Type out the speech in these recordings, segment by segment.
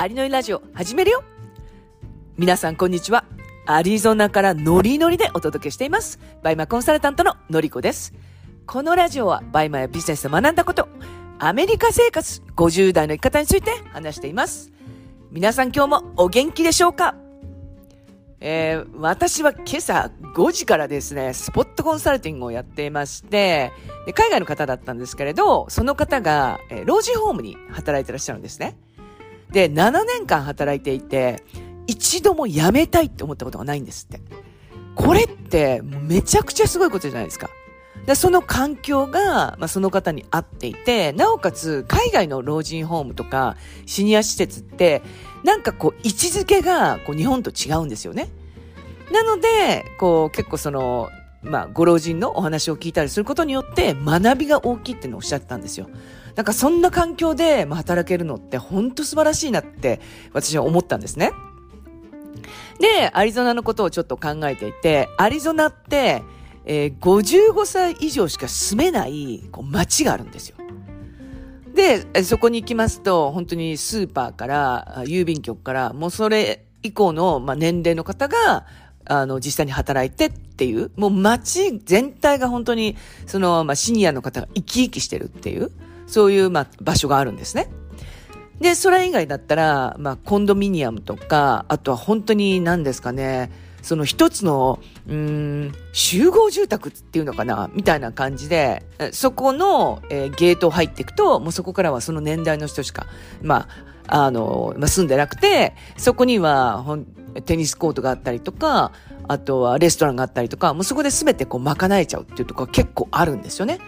アリノリラジオ始めるよ皆さんこんにちは。アリゾナからノリノリでお届けしています。バイマコンサルタントののりこです。このラジオはバイマやビジネスで学んだこと、アメリカ生活50代の生き方について話しています。皆さん今日もお元気でしょうか？えー、私は今朝5時からですね、スポットコンサルティングをやっていまして、で海外の方だったんですけれど、その方が、えー、老人ホームに働いてらっしゃるんですね。で、7年間働いていて、一度も辞めたいって思ったことがないんですって。これって、めちゃくちゃすごいことじゃないですか。でその環境が、まあ、その方に合っていて、なおかつ、海外の老人ホームとか、シニア施設って、なんかこう、位置づけが、こう、日本と違うんですよね。なので、こう、結構その、まあ、ご老人のお話を聞いたりすることによって、学びが大きいってのをおっしゃってたんですよ。なんかそんな環境で働けるのって本当素晴らしいなって私は思ったんですね。で、アリゾナのことをちょっと考えていて、アリゾナって、えー、55歳以上しか住めないこう街があるんですよ。で、そこに行きますと、本当にスーパーから、郵便局から、もうそれ以降の、まあ、年齢の方が、あの、実際に働いてっていう、もう街全体が本当に、その、まあ、シニアの方が生き生きしてるっていう、そういう、まあ、場所があるんですね。で、それ以外だったら、まあ、コンドミニアムとか、あとは本当に何ですかね、その一つの、うん、集合住宅っていうのかなみたいな感じで、そこの、えー、ゲートを入っていくと、もうそこからはその年代の人しか、まあ、あの、まあ、住んでなくて、そこには、ほん、テニスコートがあったりとか、あとはレストランがあったりとか、もうそこで全てこう賄えちゃうっていうところが結構あるんですよね。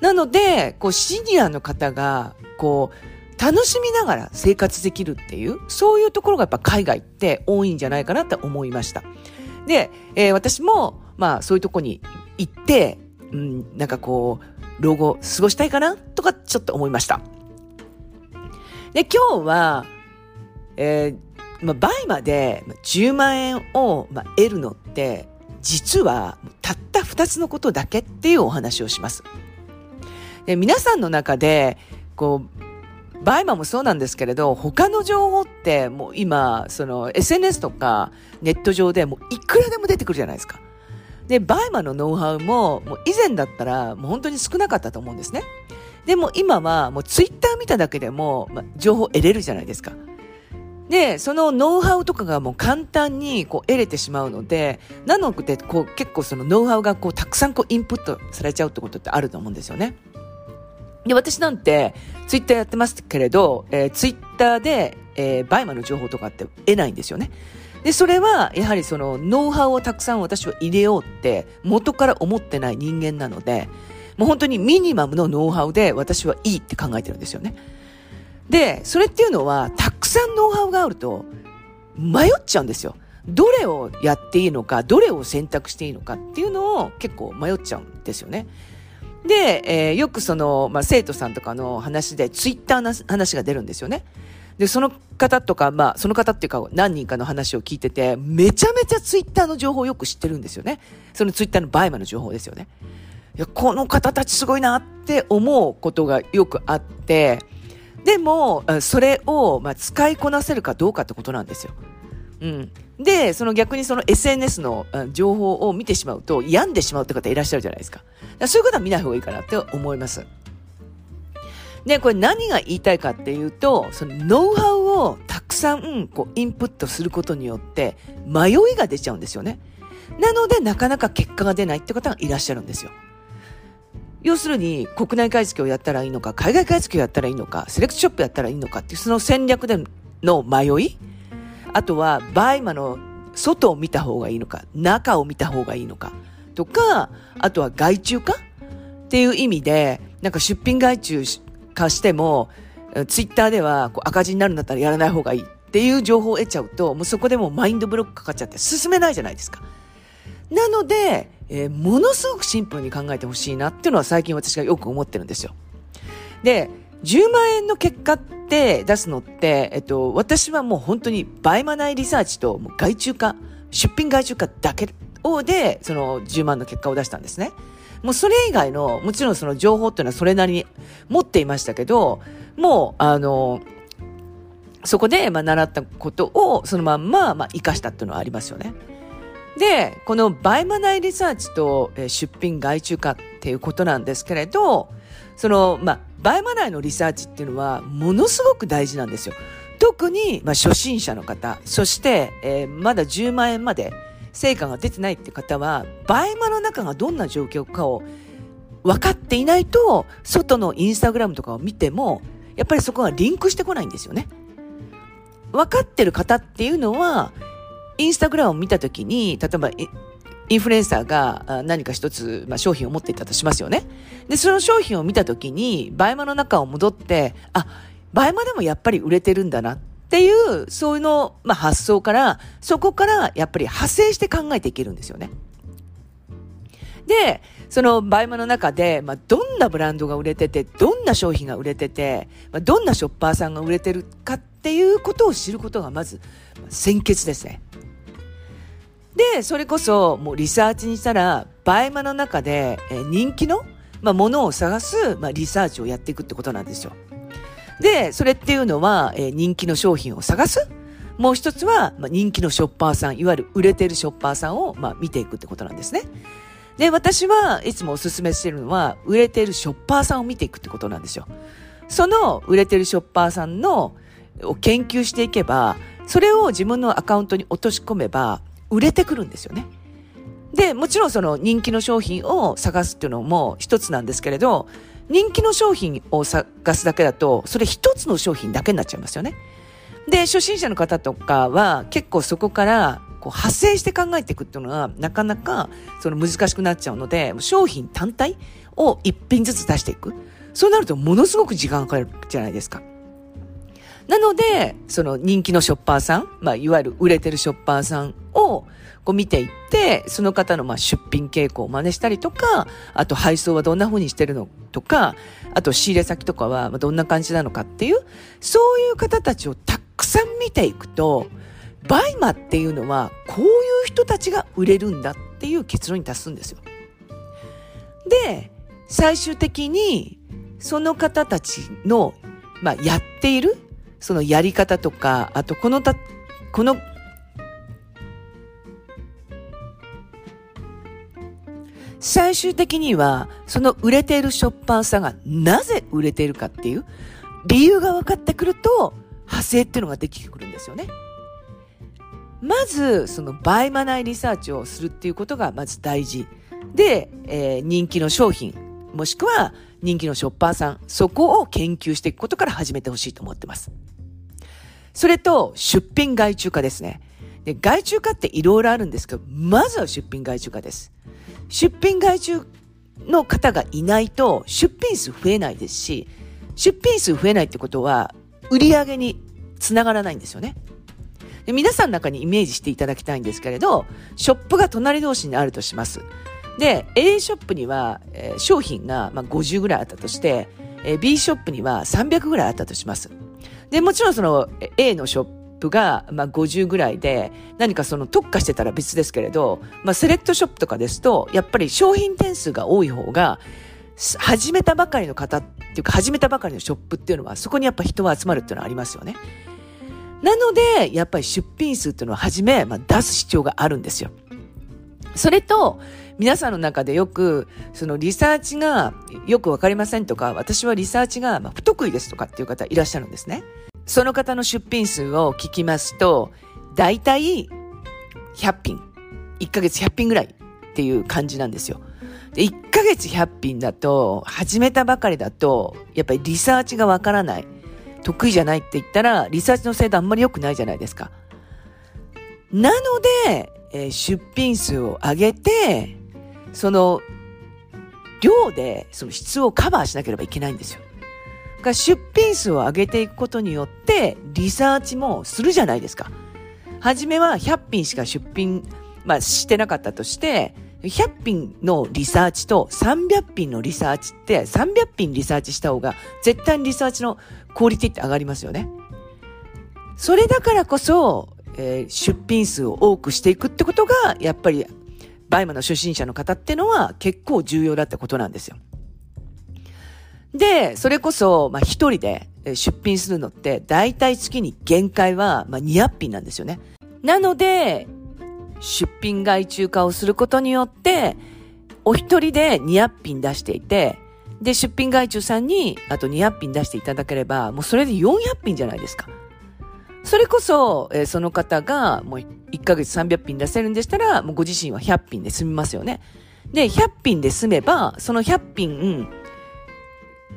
なので、こう、シニアの方が、こう、楽しみながら生活できるっていう、そういうところがやっぱ海外って多いんじゃないかなって思いました。で、えー、私も、まあ、そういうとこに行って、うん、なんかこう、老後過ごしたいかなとかちょっと思いました。で、今日は、えー、まあ、バイマで10万円を、得るのって、実はたった2つのことだけっていうお話をします。で皆さんの中で、こう、バイマもそうなんですけれど、他の情報ってもう今、その SNS とかネット上でもういくらでも出てくるじゃないですか。で、バイマのノウハウも、もう以前だったらもう本当に少なかったと思うんですね。でも今はもうツイッター見ただけでも、情報得れるじゃないですか。で、そのノウハウとかがもう簡単にこう得れてしまうので、なのでこう結構そのノウハウがこうたくさんこうインプットされちゃうってことってあると思うんですよね。で、私なんて、ツイッターやってますけれど、えー、ツイッターで、えー、バイマの情報とかって得ないんですよね。で、それは、やはりその、ノウハウをたくさん私は入れようって、元から思ってない人間なので、もう本当にミニマムのノウハウで私はいいって考えてるんですよね。で、それっていうのは、たくさんノウハウがあると、迷っちゃうんですよ。どれをやっていいのか、どれを選択していいのかっていうのを結構迷っちゃうんですよね。で、えー、よくその、まあ、生徒さんとかの話で、ツイッターの話が出るんですよね。で、その方とか、まあ、その方っていうか何人かの話を聞いてて、めちゃめちゃツイッターの情報をよく知ってるんですよね。そのツイッターのバイマの情報ですよね。いや、この方たちすごいなって思うことがよくあって、でも、それを、まあ、使いこなせるかどうかってことなんですよ。うん。で、その逆にその SNS の情報を見てしまうと病んでしまうって方いらっしゃるじゃないですか。かそういうことは見ない方がいいかなって思います。で、これ何が言いたいかっていうと、そのノウハウをたくさんこうインプットすることによって迷いが出ちゃうんですよね。なのでなかなか結果が出ないって方がいらっしゃるんですよ。要するに国内買い付けをやったらいいのか、海外買い付けをやったらいいのか、セレクトショップやったらいいのかっていうその戦略での迷いあとは、バイマの外を見た方がいいのか、中を見た方がいいのか、とか、あとは外注化？っていう意味で、なんか出品外注化しても、ツイッターではこう赤字になるんだったらやらない方がいいっていう情報を得ちゃうと、もうそこでもマインドブロックかかっちゃって進めないじゃないですか。なので、えー、ものすごくシンプルに考えてほしいなっていうのは最近私がよく思ってるんですよ。で、10万円の結果って出すのって、えっと、私はもう本当に倍マナイリサーチと外注化、出品外注化だけをで、その10万の結果を出したんですね。もうそれ以外の、もちろんその情報っていうのはそれなりに持っていましたけど、もう、あの、そこで、まあ、習ったことをそのまんま、まあ、活かしたっていうのはありますよね。で、このバイマ内リサーチと、出品外注化っていうことなんですけれど、その、まあ、バイマ内のリサーチっていうのはものすごく大事なんですよ。特に、まあ、初心者の方、そして、えー、まだ10万円まで成果が出てないって方は、バイマの中がどんな状況かを分かっていないと、外のインスタグラムとかを見ても、やっぱりそこがリンクしてこないんですよね。分かってる方っていうのは、インスタグラムを見たときに、例えば、インフルエンサーが何か一つ、まあ、商品を持っていたとしますよね。で、その商品を見たときに、バイマの中を戻って、あ、バイマでもやっぱり売れてるんだなっていう、そういうの、まあ、発想から、そこからやっぱり派生して考えていけるんですよね。で、そのバイマの中で、まあ、どんなブランドが売れてて、どんな商品が売れてて、まあ、どんなショッパーさんが売れてるかっていうことを知ることがまず先決ですね。で、それこそもうリサーチにしたら、バイマの中で、え人気の、まあ、ものを探す、まあ、リサーチをやっていくってことなんですよ。で、それっていうのは、え人気の商品を探す。もう一つは、まあ、人気のショッパーさん、いわゆる売れてるショッパーさんを、まあ、見ていくってことなんですね。で、私はいつもお勧めしてるのは、売れてるショッパーさんを見ていくってことなんですよ。その売れてるショッパーさんの、を研究していけば、それを自分のアカウントに落とし込めば、売れてくるんですよね。で、もちろんその人気の商品を探すっていうのも一つなんですけれど、人気の商品を探すだけだと、それ一つの商品だけになっちゃいますよね。で、初心者の方とかは結構そこからこう派生して考えていくっていうのはなかなかその難しくなっちゃうので、商品単体を一品ずつ出していく。そうなるとものすごく時間がかかるじゃないですか。なので、その人気のショッパーさん、まあ、いわゆる売れてるショッパーさんをこう見ていって、その方のまあ出品傾向を真似したりとか、あと配送はどんな風にしてるのとか、あと仕入れ先とかはどんな感じなのかっていう、そういう方たちをたくさん見ていくと、バイマっていうのは、こういう人たちが売れるんだっていう結論に達すんですよ。で、最終的に、その方たちの、まあ、やっている、そのやり方とか、あとこのた、この、最終的には、その売れているショッパーさんがなぜ売れているかっていう理由が分かってくると、派生っていうのができてくるんですよね。まず、そのバイマ内リサーチをするっていうことがまず大事。で、えー、人気の商品、もしくは人気のショッパーさん、そこを研究していくことから始めてほしいと思ってます。それと、出品外注化ですね。で外注化っていろいろあるんですけど、まずは出品外注化です。出品外注の方がいないと出品数増えないですし、出品数増えないってことは売り上げにつながらないんですよね。で皆さんの中にイメージしていただきたいんですけれど、ショップが隣同士にあるとします。で、A ショップには、えー、商品が、まあ、50ぐらいあったとして、えー、B ショップには300ぐらいあったとします。で、もちろんその A のショップが、まあ、50ぐらいで、何かその特化してたら別ですけれど、まあ、セレクトショップとかですと、やっぱり商品点数が多い方が、始めたばかりの方っていうか、始めたばかりのショップっていうのは、そこにやっぱ人が集まるっていうのはありますよね。なので、やっぱり出品数っていうのをはじめ、まあ、出す必要があるんですよ。それと、皆さんの中でよく、そのリサーチがよくわかりませんとか、私はリサーチが不得意ですとかっていう方いらっしゃるんですね。その方の出品数を聞きますと、だいたい100品、1ヶ月100品ぐらいっていう感じなんですよ。で、1ヶ月100品だと、始めたばかりだと、やっぱりリサーチがわからない。得意じゃないって言ったら、リサーチの精度あんまり良くないじゃないですか。なので、えー、出品数を上げて、その、量でその質をカバーしなければいけないんですよ。が出品数を上げていくことによって、リサーチもするじゃないですか。はじめは100品しか出品、まあ、してなかったとして、100品のリサーチと300品のリサーチって、300品リサーチした方が、絶対にリサーチのクオリティって上がりますよね。それだからこそ、えー、出品数を多くしていくってことが、やっぱり、バイマの初心者の方ってのは結構重要だってことなんですよ。で、それこそ、まあ、一人で、出品するのって、だいたい月に限界は、まあ、200品なんですよね。なので、出品外注化をすることによって、お一人で200品出していて、で、出品外注さんに、あと200品出していただければ、もうそれで400品じゃないですか。それこそ、えー、その方が、もう1ヶ月300品出せるんでしたら、もうご自身は100品で済みますよね。で、100品で済めば、その100品、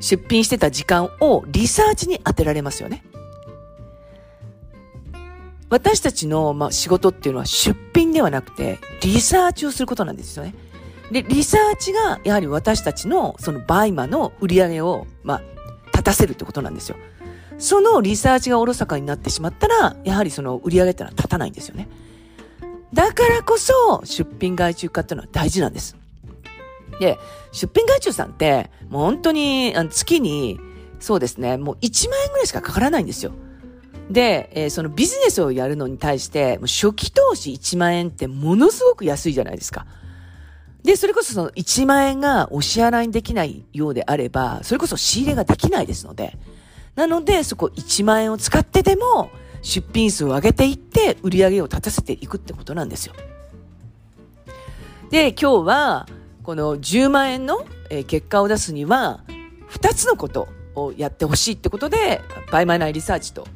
出品してた時間をリサーチに当てられますよね。私たちの、ま、仕事っていうのは出品ではなくて、リサーチをすることなんですよね。で、リサーチが、やはり私たちの、そのバイマの売り上げを、まあ、立たせるってことなんですよ。そのリサーチがおろそかになってしまったら、やはりその売り上げってのは立たないんですよね。だからこそ、出品外注化ってのは大事なんです。で、出品外注さんって、もう本当に、月に、そうですね、もう1万円ぐらいしかかからないんですよ。で、えー、そのビジネスをやるのに対して、もう初期投資1万円ってものすごく安いじゃないですか。で、それこそその1万円がお支払いにできないようであれば、それこそ仕入れができないですので、なので、そこ1万円を使ってでも、出品数を上げていって、売り上げを立たせていくってことなんですよ。で、今日は、この10万円の結果を出すには、2つのことをやってほしいってことで、バイマ内リサーチと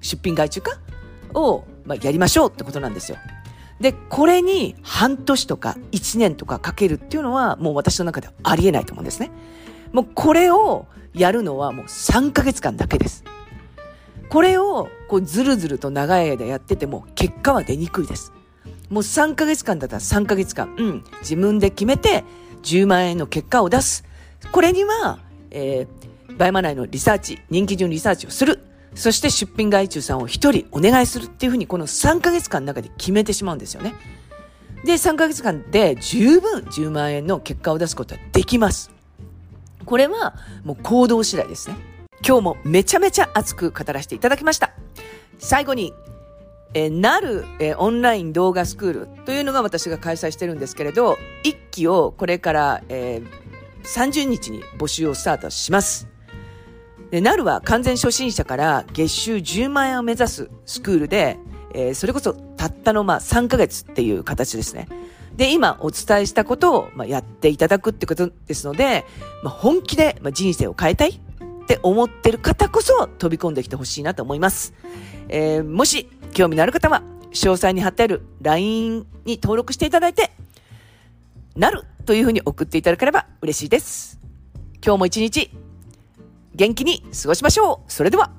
出品外注化をやりましょうってことなんですよ。で、これに半年とか1年とかかけるっていうのはもう私の中ではありえないと思うんですね。もうこれをやるのはもう3ヶ月間だけです。これをこうずるずると長い間やってても結果は出にくいです。もう3ヶ月間だったら3ヶ月間、うん、自分で決めて10万円の結果を出す。これには、えー、バイマ内のリサーチ、人気順リサーチをする。そして出品外注さんを一人お願いするっていうふうにこの3ヶ月間の中で決めてしまうんですよね。で、3ヶ月間で十分10万円の結果を出すことはできます。これはもう行動次第ですね。今日もめちゃめちゃ熱く語らせていただきました。最後に、えなる、えオンライン動画スクールというのが私が開催してるんですけれど、一期をこれから、えー、30日に募集をスタートします。で、なるは完全初心者から月収10万円を目指すスクールで、えー、それこそたったのまあ3ヶ月っていう形ですね。で、今お伝えしたことを、まあ、やっていただくってことですので、まあ、本気で、まあ、人生を変えたいって思ってる方こそ飛び込んできてほしいなと思います。えー、もし興味のある方は、詳細に貼ってある LINE に登録していただいて、なるというふうに送っていただければ嬉しいです。今日も一日、元気に過ごしましょうそれでは